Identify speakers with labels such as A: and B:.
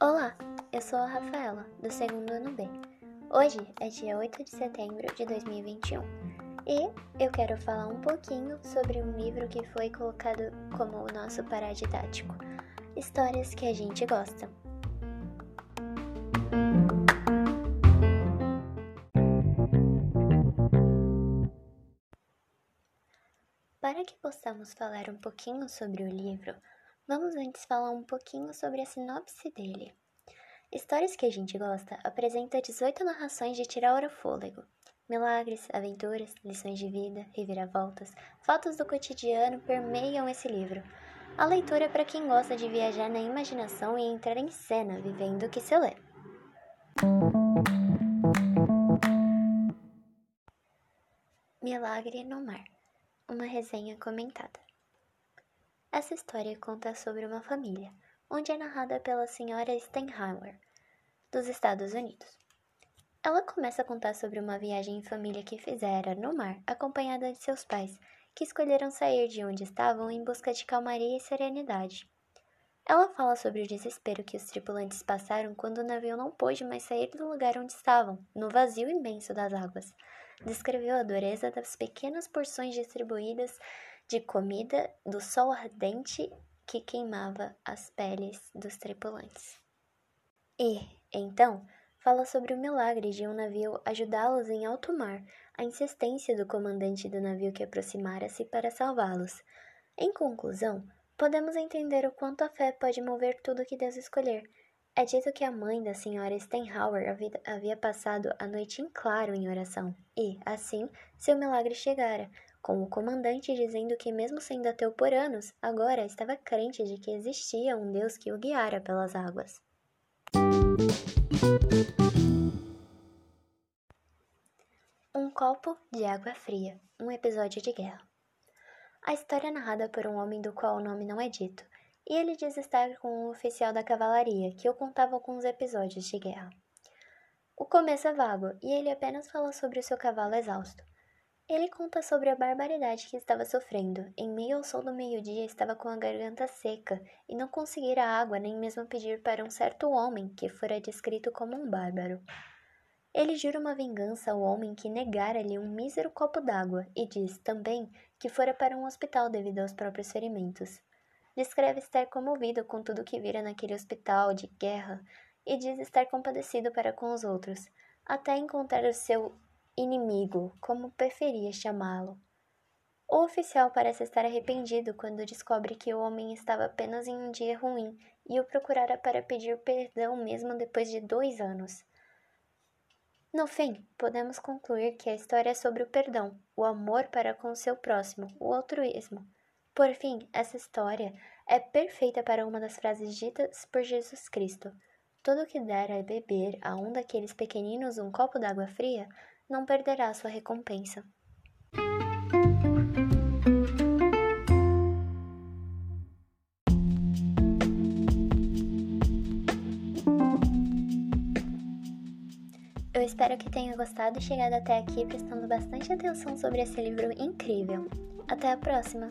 A: Olá, eu sou a Rafaela, do segundo ano B. Hoje é dia 8 de setembro de 2021 e eu quero falar um pouquinho sobre um livro que foi colocado como o nosso paradidático: Histórias que a gente gosta. Para que possamos falar um pouquinho sobre o livro, vamos antes falar um pouquinho sobre a sinopse dele. Histórias que a gente gosta apresenta 18 narrações de tirar o fôlego. Milagres, aventuras, lições de vida, reviravoltas, fotos do cotidiano permeiam esse livro. A leitura é para quem gosta de viajar na imaginação e entrar em cena vivendo o que se lê. Milagre no Mar uma resenha comentada. Essa história conta sobre uma família, onde é narrada pela senhora Steinhauer, dos Estados Unidos. Ela começa a contar sobre uma viagem em família que fizera no mar, acompanhada de seus pais, que escolheram sair de onde estavam em busca de calmaria e serenidade. Ela fala sobre o desespero que os tripulantes passaram quando o navio não pôde mais sair do lugar onde estavam, no vazio imenso das águas, descreveu a dureza das pequenas porções distribuídas de comida do sol ardente que queimava as peles dos tripulantes. E, então, fala sobre o milagre de um navio ajudá-los em alto mar, a insistência do comandante do navio que aproximara-se para salvá-los. Em conclusão, podemos entender o quanto a fé pode mover tudo que Deus escolher é dito que a mãe da senhora Steinhauer havia passado a noite em claro em oração e, assim, seu milagre chegara, com o comandante dizendo que, mesmo sendo ateu por anos, agora estava crente de que existia um Deus que o guiara pelas águas. Um copo de água fria, um episódio de guerra. A história é narrada por um homem do qual o nome não é dito, e ele diz estar com um oficial da cavalaria que o contava com os episódios de guerra. O começo é vago e ele apenas fala sobre o seu cavalo exausto. Ele conta sobre a barbaridade que estava sofrendo. Em meio ao sol do meio-dia, estava com a garganta seca e não conseguira água nem mesmo pedir para um certo homem que fora descrito como um bárbaro. Ele jura uma vingança ao homem que negara-lhe um mísero copo d'água e diz também que fora para um hospital devido aos próprios ferimentos. Descreve estar comovido com tudo que vira naquele hospital de guerra e diz estar compadecido para com os outros, até encontrar o seu inimigo, como preferia chamá-lo. O oficial parece estar arrependido quando descobre que o homem estava apenas em um dia ruim e o procurara para pedir perdão mesmo depois de dois anos. No fim, podemos concluir que a história é sobre o perdão, o amor para com o seu próximo, o altruísmo. Por fim, essa história é perfeita para uma das frases ditas por Jesus Cristo. Todo que der a beber a um daqueles pequeninos um copo d'água fria, não perderá sua recompensa. Eu espero que tenha gostado e chegado até aqui prestando bastante atenção sobre esse livro incrível. Até a próxima!